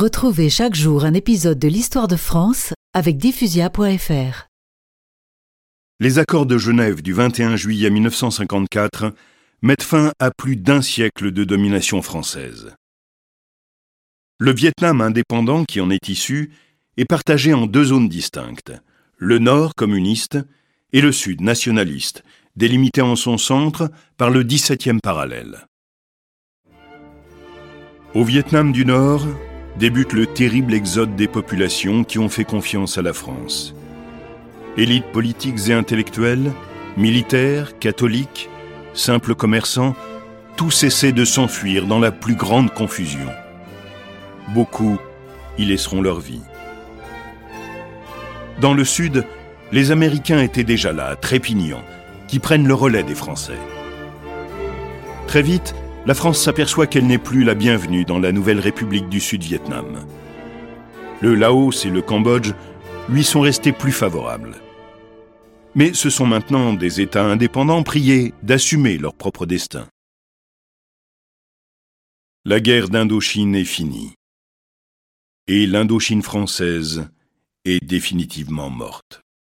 Retrouvez chaque jour un épisode de l'histoire de France avec diffusia.fr. Les accords de Genève du 21 juillet 1954 mettent fin à plus d'un siècle de domination française. Le Vietnam indépendant qui en est issu est partagé en deux zones distinctes, le nord communiste et le sud nationaliste, délimité en son centre par le 17e parallèle. Au Vietnam du Nord débute le terrible exode des populations qui ont fait confiance à la France. Élites politiques et intellectuelles, militaires, catholiques, simples commerçants, tous essaient de s'enfuir dans la plus grande confusion. Beaucoup y laisseront leur vie. Dans le sud, les Américains étaient déjà là, trépignants, qui prennent le relais des Français. Très vite, la France s'aperçoit qu'elle n'est plus la bienvenue dans la nouvelle République du Sud-Vietnam. Le Laos et le Cambodge lui sont restés plus favorables. Mais ce sont maintenant des États indépendants priés d'assumer leur propre destin. La guerre d'Indochine est finie. Et l'Indochine française est définitivement morte.